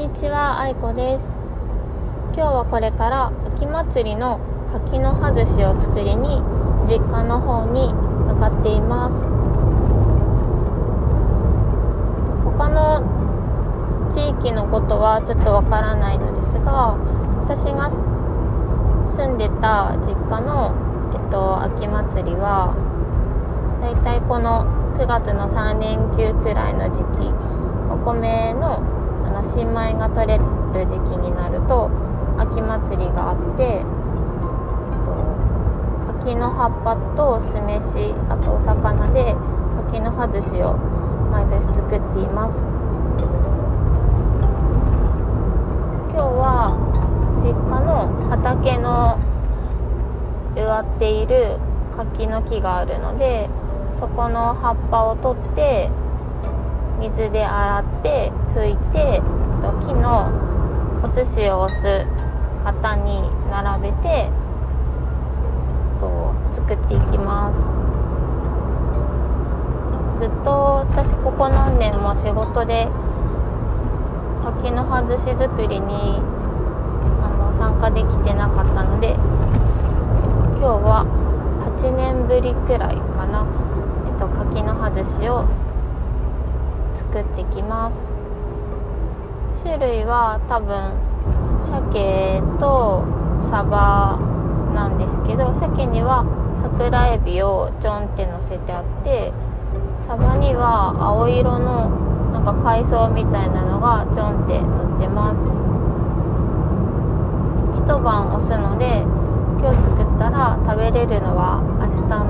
にちは、あいこです。今日はこれから秋祭りの柿の葉寿司を作りに実家の方に向かっています。他の地域のことはちょっとわからないのですが、私が住んでた実家の、えっと、秋祭りはだいたいこの9月の3連休くらいの時期お米のの新米が取れる時期になると秋祭りがあってと柿の葉っぱと酢飯あとお魚で柿の葉寿司を毎年作っています。今日は実家の畑の植わっている柿の木があるのでそこの葉っぱを取って水で洗って拭いて木のお寿司を押す型に並べてと作っていきます。ずっと私ここ何年も仕事で柿の葉寿司作りにあの参加できてなかったので今日は8年ぶりくらいかな。えっと柿の葉寿司を作ってきます。種類は多分鮭とサバなんですけど鮭には桜エビをちょんって乗せてあってサバには青色のなんか海藻みたいなのがちょんって乗ってます。一晩押すので今日作ったら食べれるのは明日の